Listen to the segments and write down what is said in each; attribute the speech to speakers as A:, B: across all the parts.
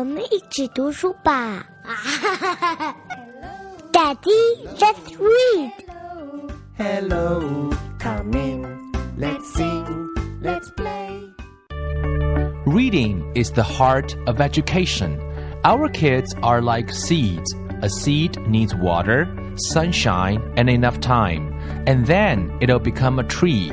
A: 我们一起读书吧。Daddy, let's read.
B: Hello, come in. Let's sing, let's play.
C: Reading is the heart of education. Our kids are like seeds. A seed needs water, sunshine, and enough time, and then it'll become a tree.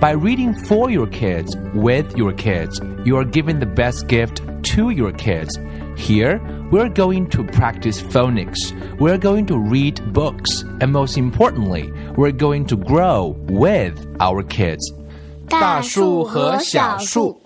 C: By reading for your kids, with your kids, you are giving the best gift to your kids. Here, we're going to practice phonics. We're going to read books. And most importantly, we're going to grow with our kids.
A: 大树和小树。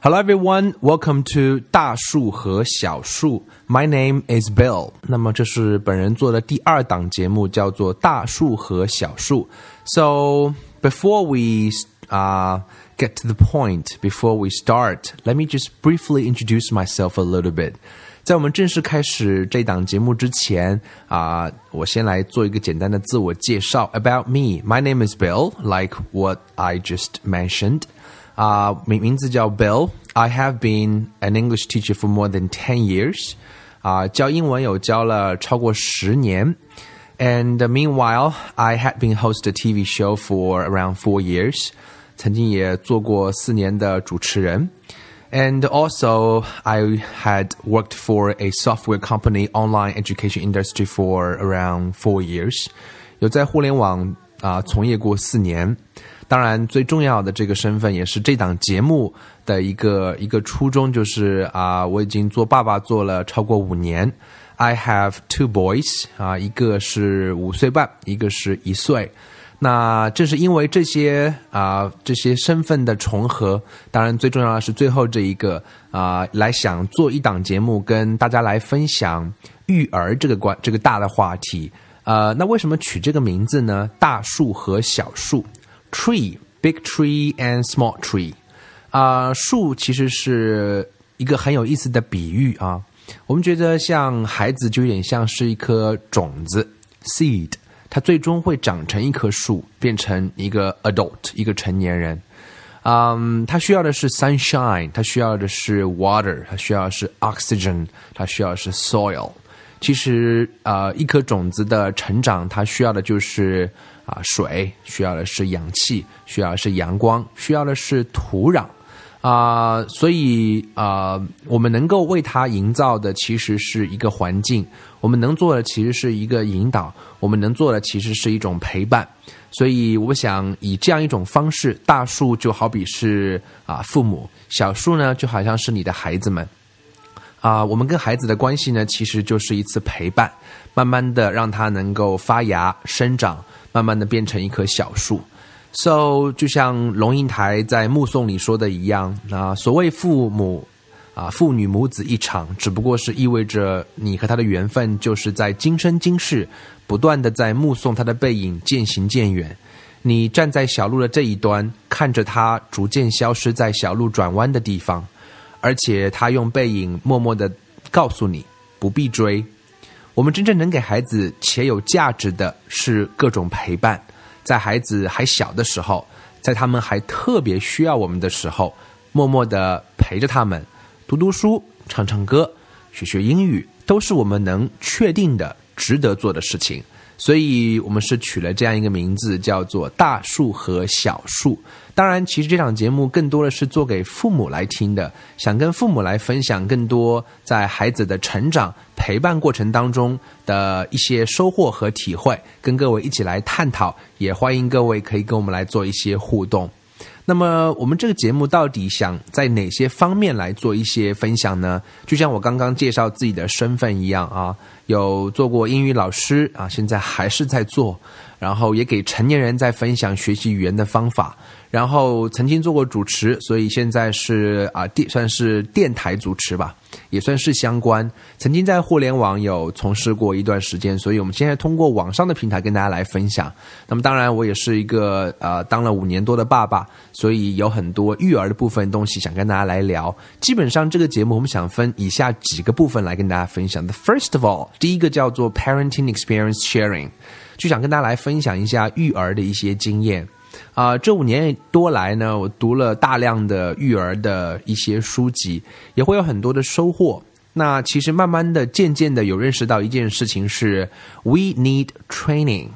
C: Hello everyone, welcome to 大树和小树。My name is Bill。那么这是本人做的第二档节目，叫做大树和小树。So before we uh, get to the point, before we start, let me just briefly introduce myself a little bit. 在我们正式开始这档节目之前啊、我先来做一个简单的自我介绍。About me, my name is Bill, like what I just mentioned. 啊、名名字叫 Bill. I have been an English teacher for more than ten years. 啊、教英文有教了超过十年。And meanwhile, I had been host a TV show for around four years. 曾经也做过四年的主持人。And also, I had worked for a software company online education industry for around four years. 有在互联网啊、从业过四年。 当然，最重要的这个身份也是这档节目的一个一个初衷，就是啊、我已经做爸爸做了超过五年。I have two boys 啊，一个是五岁半，一个是一岁。那正是因为这些啊、这些身份的重合，当然最重要的是最后这一个啊、来想做一档节目跟大家来分享育儿这个关这个大的话题。呃，那为什么取这个名字呢？大树和小树，tree big tree and small tree。啊、树其实是一个很有意思的比喻啊。我们觉得像孩子就有点像是一颗种子 seed，它最终会长成一棵树，变成一个 adult，一个成年人。嗯，它需要的是 sunshine，它需要的是 water，它需要是 oxygen，它需要是 soil。其实，呃，一颗种子的成长，它需要的就是啊、水，需要的是氧气，需要的是阳光，需要的是土壤。啊、所以啊、我们能够为它营造的其实是一个环境，我们能做的其实是一个引导，我们能做的其实是一种陪伴。所以，我想以这样一种方式，大树就好比是啊、父母，小树呢就好像是你的孩子们。啊、我们跟孩子的关系呢，其实就是一次陪伴，慢慢的让它能够发芽、生长，慢慢的变成一棵小树。So，就像龙应台在《目送》里说的一样，啊、所谓父母啊，父女母子一场，只不过是意味着你和他的缘分，就是在今生今世，不断的在目送他的背影渐行渐远。你站在小路的这一端，看着他逐渐消失在小路转弯的地方，而且他用背影默默的告诉你不必追。我们真正能给孩子且有价值的是各种陪伴，在孩子还小的时候，在他们还特别需要我们的时候，默默的陪着他们，读读书、唱唱歌、学学英语，都是我们能确定的、值得做的事情。所以我们是取了这样一个名字，叫做“大树和小树”。当然，其实这档节目更多的是做给父母来听的，想跟父母来分享更多在孩子的成长陪伴过程当中的一些收获和体会，跟各位一起来探讨。也欢迎各位可以跟我们来做一些互动。那么我们这个节目到底想在哪些方面来做一些分享呢？就像我刚刚介绍自己的身份一样啊，有做过英语老师啊，现在还是在做，然后也给成年人在分享学习语言的方法。然后曾经做过主持，所以现在是啊电算是电台主持吧，也算是相关。曾经在互联网有从事过一段时间，所以我们现在通过网上的平台跟大家来分享。那么当然，我也是一个呃当了五年多的爸爸，所以有很多育儿的部分东西想跟大家来聊。基本上这个节目我们想分以下几个部分来跟大家分享。The first of all，第一个叫做 parenting experience sharing，就想跟大家来分享一下育儿的一些经验。啊，这五年多来呢，我读了大量的育儿的一些书籍，也会有很多的收获。那其实慢慢的、渐渐的有认识到一件事情是，we need training。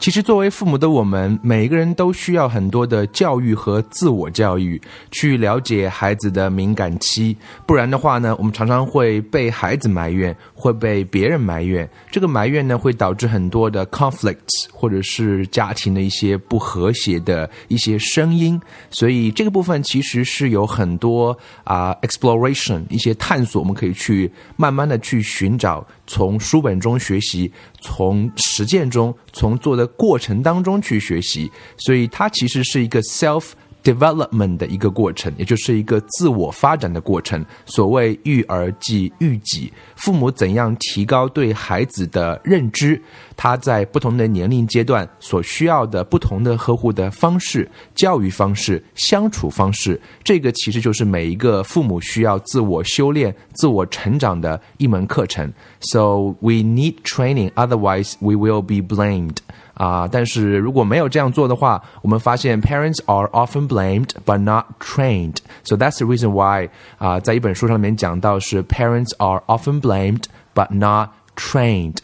C: 其实，作为父母的我们，每一个人都需要很多的教育和自我教育，去了解孩子的敏感期。不然的话呢，我们常常会被孩子埋怨，会被别人埋怨。这个埋怨呢，会导致很多的 conflicts，或者是家庭的一些不和谐的一些声音。所以，这个部分其实是有很多啊 exploration，一些探索，我们可以去慢慢的去寻找。从书本中学习，从实践中，从做的过程当中去学习，所以它其实是一个 self。Development 的一个过程，也就是一个自我发展的过程。所谓育儿即育己，父母怎样提高对孩子的认知，他在不同的年龄阶段所需要的不同的呵护的方式、教育方式、相处方式，这个其实就是每一个父母需要自我修炼、自我成长的一门课程。So we need training, otherwise we will be blamed. 啊，但是如果没有这样做的话，我们发现 parents are often blamed but not trained. So that's the reason why 啊，在一本书上面讲到是 parents are often blamed but not trained.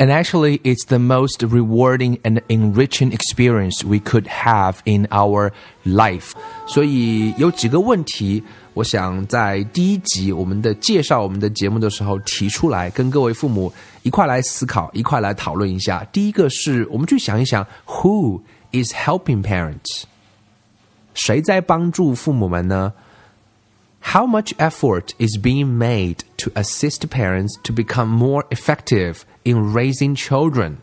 C: And actually, it's the most rewarding and enriching experience we could have in our life. 所以有几个问题。 我想在第一集我们的介绍我们的节目的时候提出来，跟各位父母一块来思考，一块来讨论一下。第一个是我们去想一想，Who is helping parents？谁在帮助父母们呢？How much effort is being made to assist parents to become more effective in raising children？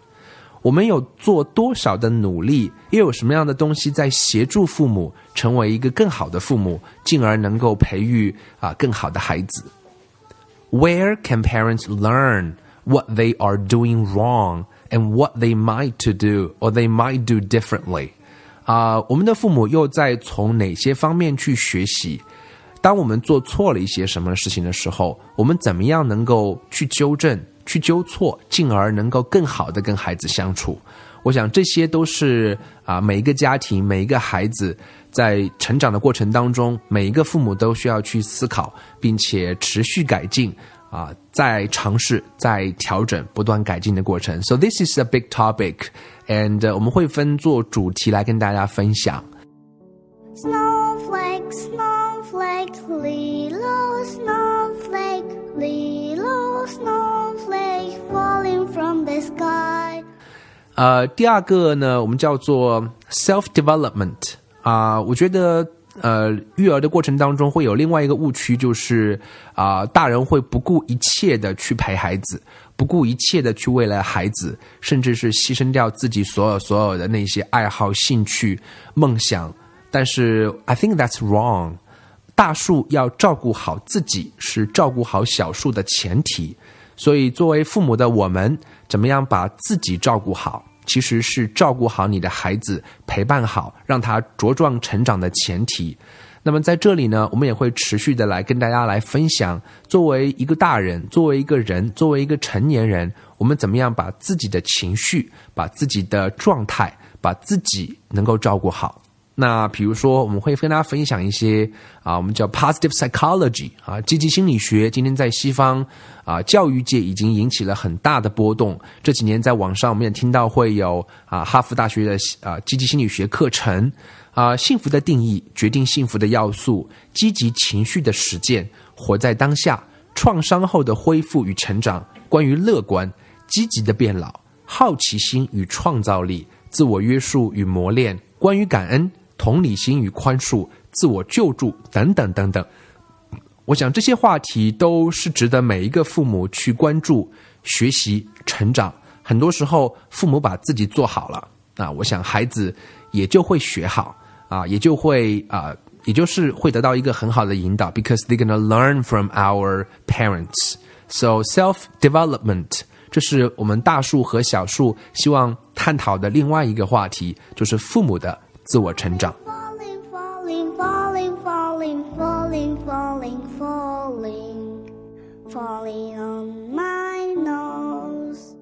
C: 我们有做多少的努力，又有什么样的东西在协助父母成为一个更好的父母，进而能够培育啊更好的孩子？Where can parents learn what they are doing wrong and what they might to do or they might do differently？啊，我们的父母又在从哪些方面去学习？当我们做错了一些什么事情的时候，我们怎么样能够去纠正？去纠错，进而能够更好的跟孩子相处。我想这些都是啊，每一个家庭、每一个孩子在成长的过程当中，每一个父母都需要去思考，并且持续改进啊，在尝试、在调整、不断改进的过程。So this is a big topic, and 我们会分做主题来跟大家分享。呃，第二个呢，我们叫做 self development 啊、我觉得呃，育儿的过程当中会有另外一个误区，就是啊、大人会不顾一切的去陪孩子，不顾一切的去为了孩子，甚至是牺牲掉自己所有所有的那些爱好、兴趣、梦想。但是 I think that's wrong。大树要照顾好自己，是照顾好小树的前提。所以，作为父母的我们，怎么样把自己照顾好，其实是照顾好你的孩子，陪伴好，让他茁壮成长的前提。那么在这里呢，我们也会持续的来跟大家来分享，作为一个大人，作为一个人，作为一个成年人，我们怎么样把自己的情绪、把自己的状态、把自己能够照顾好。那比如说，我们会跟大家分享一些啊，我们叫 positive psychology 啊，积极心理学。今天在西方啊，教育界已经引起了很大的波动。这几年在网上，我们也听到会有啊，哈佛大学的啊积极心理学课程啊，幸福的定义，决定幸福的要素，积极情绪的实践，活在当下，创伤后的恢复与成长，关于乐观、积极的变老，好奇心与创造力，自我约束与磨练，关于感恩。同理心与宽恕、自我救助等等等等，我想这些话题都是值得每一个父母去关注、学习、成长。很多时候，父母把自己做好了，啊，我想孩子也就会学好啊，也就会啊，也就是会得到一个很好的引导，because they're gonna learn from our parents. So self development，这是我们大树和小树希望探讨的另外一个话题，就是父母的自我成长。
A: Falling, falling, falling, falling, falling, falling, falling, falling on my nose.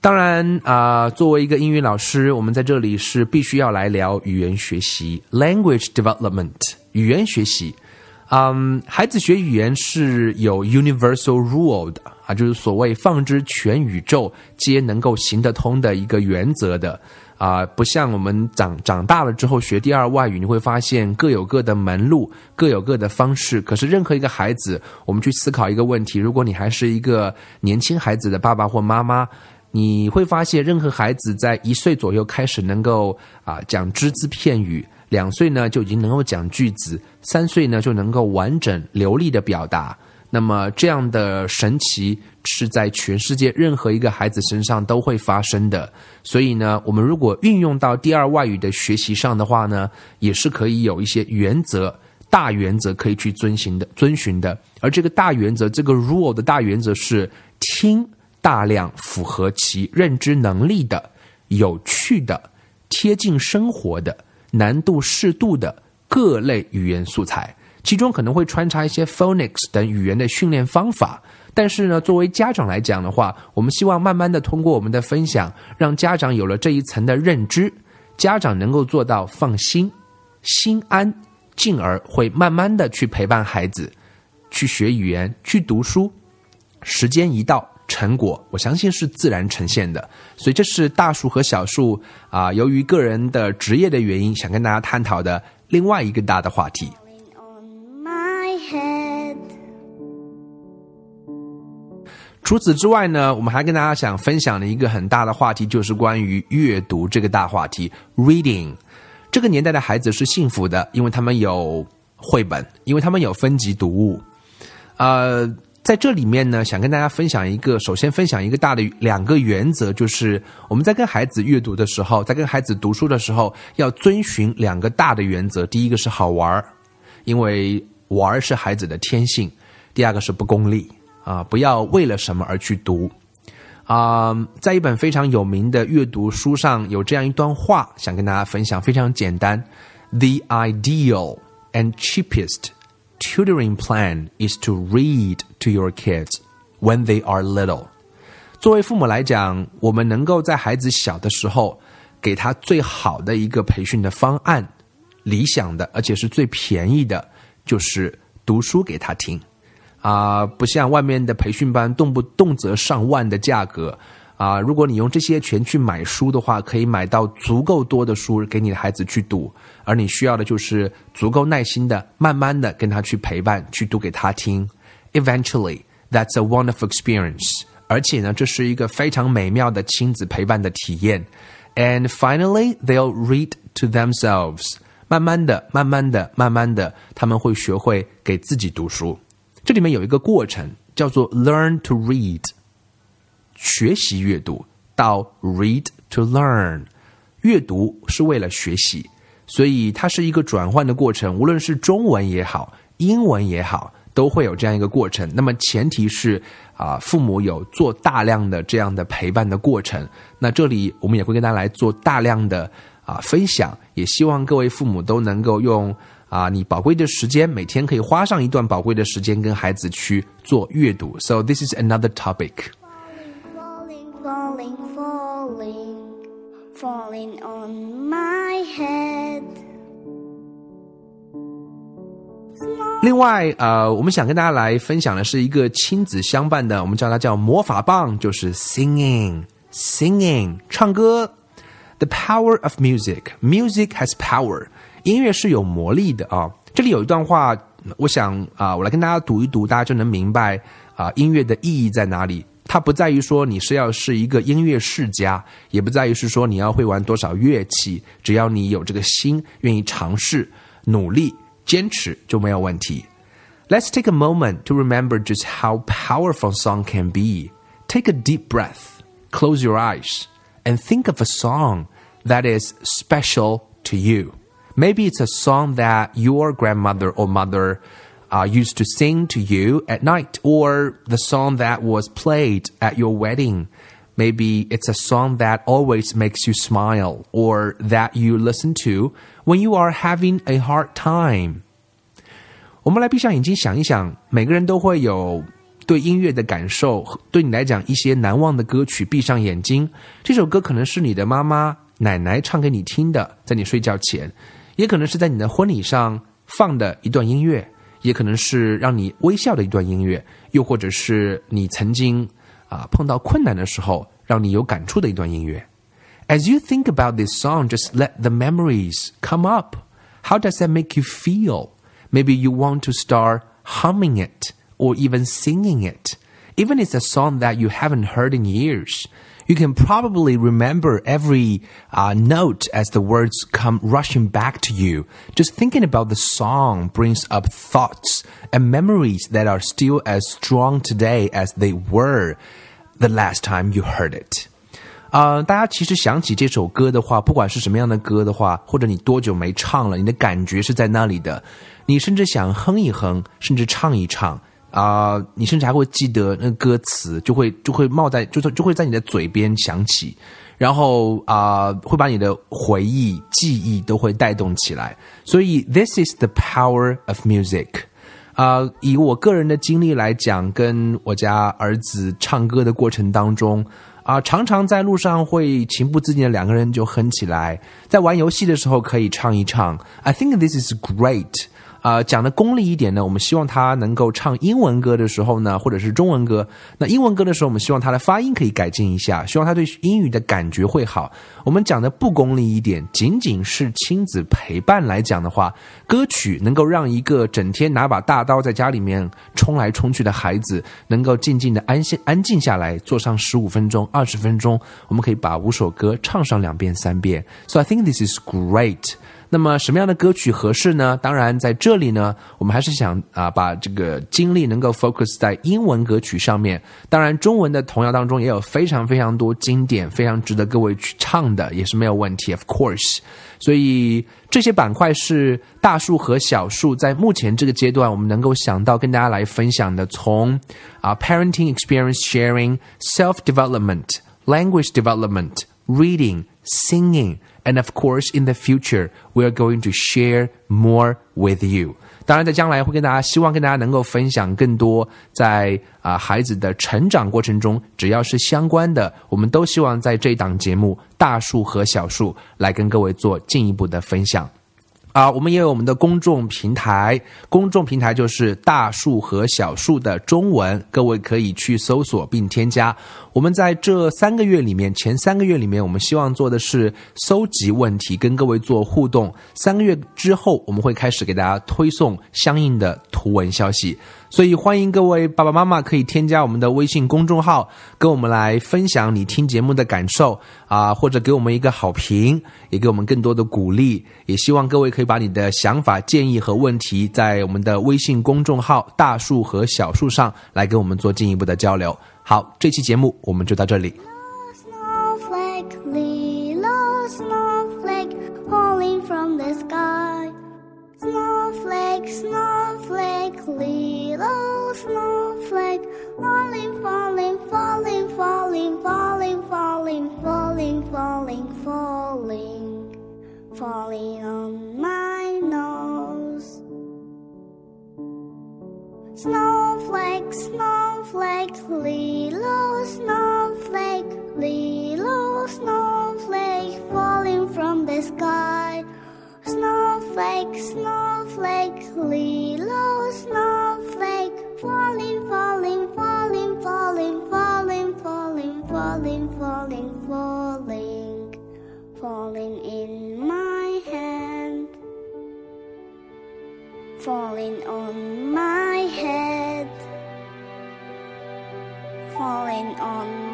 C: 当然啊、作为一个英语老师，我们在这里是必须要来聊语言学习 （language development） 语言学习。嗯，孩子学语言是有 universal rule 的就是所谓放之全宇宙皆能够行得通的一个原则的啊，不像我们长长大了之后学第二外语，你会发现各有各的门路，各有各的方式。可是任何一个孩子，我们去思考一个问题：如果你还是一个年轻孩子的爸爸或妈妈，你会发现，任何孩子在一岁左右开始能够啊讲只字片语，两岁呢就已经能够讲句子，三岁呢就能够完整流利的表达。那么这样的神奇是在全世界任何一个孩子身上都会发生的。所以呢，我们如果运用到第二外语的学习上的话呢，也是可以有一些原则。大原则可以去遵循的，遵循的。而这个大原则，这个 rule 的大原则是听大量符合其认知能力的、有趣的、贴近生活的、难度适度的各类语言素材，其中可能会穿插一些 phonics 等语言的训练方法。但是呢，作为家长来讲的话，我们希望慢慢的通过我们的分享，让家长有了这一层的认知，家长能够做到放心、心安，进而会慢慢的去陪伴孩子，去学语言，去读书。时间一到，成果我相信是自然呈现的。所以这是大树和小树啊、由于个人的职业的原因，想跟大家探讨的另外一个大的话题。除此之外呢，我们还跟大家想分享的一个很大的话题，就是关于阅读这个大话题 （reading）。这个年代的孩子是幸福的，因为他们有绘本，因为他们有分级读物。呃，在这里面呢，想跟大家分享一个，首先分享一个大的两个原则，就是我们在跟孩子阅读的时候，在跟孩子读书的时候，要遵循两个大的原则。第一个是好玩，因为玩是孩子的天性；第二个是不功利啊，不要为了什么而去读。啊、在一本非常有名的阅读书上有这样一段话，想跟大家分享，非常简单：The ideal and cheapest tutoring plan is to read to your kids when they are little。作为父母来讲，我们能够在孩子小的时候给他最好的一个培训的方案，理想的，而且是最便宜的，就是读书给他听。啊、不像外面的培训班，动不动则上万的价格。啊、如果你用这些钱去买书的话，可以买到足够多的书给你的孩子去读，而你需要的就是足够耐心的、慢慢的跟他去陪伴，去读给他听。Eventually, that's a wonderful experience. 而且呢，这是一个非常美妙的亲子陪伴的体验。And finally, they'll read to themselves. 慢慢的、慢慢的、慢慢的，他们会学会给自己读书。这里面有一个过程，叫做 learn to read，学习阅读到 read to learn，阅读是为了学习，所以它是一个转换的过程。无论是中文也好，英文也好，都会有这样一个过程。那么前提是啊、父母有做大量的这样的陪伴的过程。那这里我们也会跟大家来做大量的啊、分享，也希望各位父母都能够用。啊，你宝贵的时间，每天可以花上一段宝贵的时间跟孩子去做阅读。So this is another topic.
A: Falling, falling, falling, falling on my head.
C: 另外，呃，我们想跟大家来分享的是一个亲子相伴的，我们叫它叫魔法棒，就是 singing, singing，唱歌。The power of music. Music has power. 音乐是有魔力的啊。这里有一段话，我想啊，我来跟大家读一读，大家就能明白啊，音乐的意义在哪里。它不在于说你是要是一个音乐世家，也不在于是说你要会玩多少乐器，只要你有这个心，愿意尝试、努力、坚持就没有问题。Let's take a moment to remember just how powerful song can be. take a deep breath, close your eyes, and think of a song that is special to you. Maybe it's a song that your grandmother or mother uh, used to sing to you at night, or the song that was played at your wedding. Maybe it's a song that always makes you smile, or that you listen to when you are having a hard time. 我们来闭上眼睛想一想，每个人都会有对音乐的感受。对你来讲，一些难忘的歌曲，闭上眼睛，这首歌可能是你的妈妈、奶奶唱给你听的，在你睡觉前； 也可能是在你的婚礼上放的一段音乐；也可能是让你微笑的一段音乐；又或者是你曾经啊碰到困难的时候，让你有感触的一段音乐。As you think about this song, just let the memories come up. How does that make you feel? Maybe you want to start humming it or even singing it. Even if it's a song that you haven't heard in years, you can probably remember every uh, note as the words come rushing back to you. Just thinking about the song brings up thoughts and memories that are still as strong today as they were the last time you heard it. 呃，大家其实想起这首歌的话，不管是什么样的歌的话，或者你多久没唱了，你的感觉是在那里的。你甚至想哼一哼，甚至唱一唱 啊、你甚至还会记得那歌词，就会就会冒在，就是就会在你的嘴边响起，然后啊、会把你的回忆、记忆都会带动起来。所以，this is the power of music。啊、以我个人的经历来讲，跟我家儿子唱歌的过程当中，啊、常常在路上会情不自禁的两个人就哼起来，在玩游戏的时候可以唱一唱。I think this is great. 啊、讲的功利一点呢，我们希望他能够唱英文歌的时候呢，或者是中文歌。那英文歌的时候，我们希望他的发音可以改进一下，希望他对英语的感觉会好。我们讲的不功利一点，仅仅是亲子陪伴来讲的话，歌曲能够让一个整天拿把大刀在家里面冲来冲去的孩子，能够静静的安心安静下来，坐上十五分钟、二十分钟，我们可以把五首歌唱上两遍、三遍。So I think this is great. 那么什么样的歌曲合适呢？当然，在这里呢，我们还是想啊，把这个精力能够 focus 在英文歌曲上面。当然，中文的童谣当中也有非常非常多经典、非常值得各位去唱的，也是没有问题，of course。所以这些板块是大树和小树在目前这个阶段我们能够想到跟大家来分享的，从啊 parenting experience sharing、self development、language development、reading、singing。And of course, in the future, we are going to share more with you. 当然，在将来会跟大家，希望跟大家能够分享更多在啊、孩子的成长过程中，只要是相关的，我们都希望在这档节目《大树和小树》来跟各位做进一步的分享。啊，我们也有我们的公众平台，公众平台就是大树和小树的中文，各位可以去搜索并添加。我们在这三个月里面，前三个月里面，我们希望做的是搜集问题，跟各位做互动。三个月之后，我们会开始给大家推送相应的图文消息。所以欢迎各位爸爸妈妈可以添加我们的微信公众号，跟我们来分享你听节目的感受啊，或者给我们一个好评，也给我们更多的鼓励。也希望各位可以把你的想法、建议和问题，在我们的微信公众号“大树和小树”上来跟我们做进一步的交流。好，这期节目我们就到这里。
A: Snowflake, little snowflake, falling from the sky. Snowflake, snowflake, little snowflake, falling, falling, falling, falling, falling, falling, falling, falling, falling, falling on my nose. Snowflake, snowflake, little snowflake, little snowflake, falling from the sky. Snowflake, snowflake, little snowflake, falling, falling, falling, falling, falling, falling, falling, falling, falling, falling in my hand. Falling on my head, falling on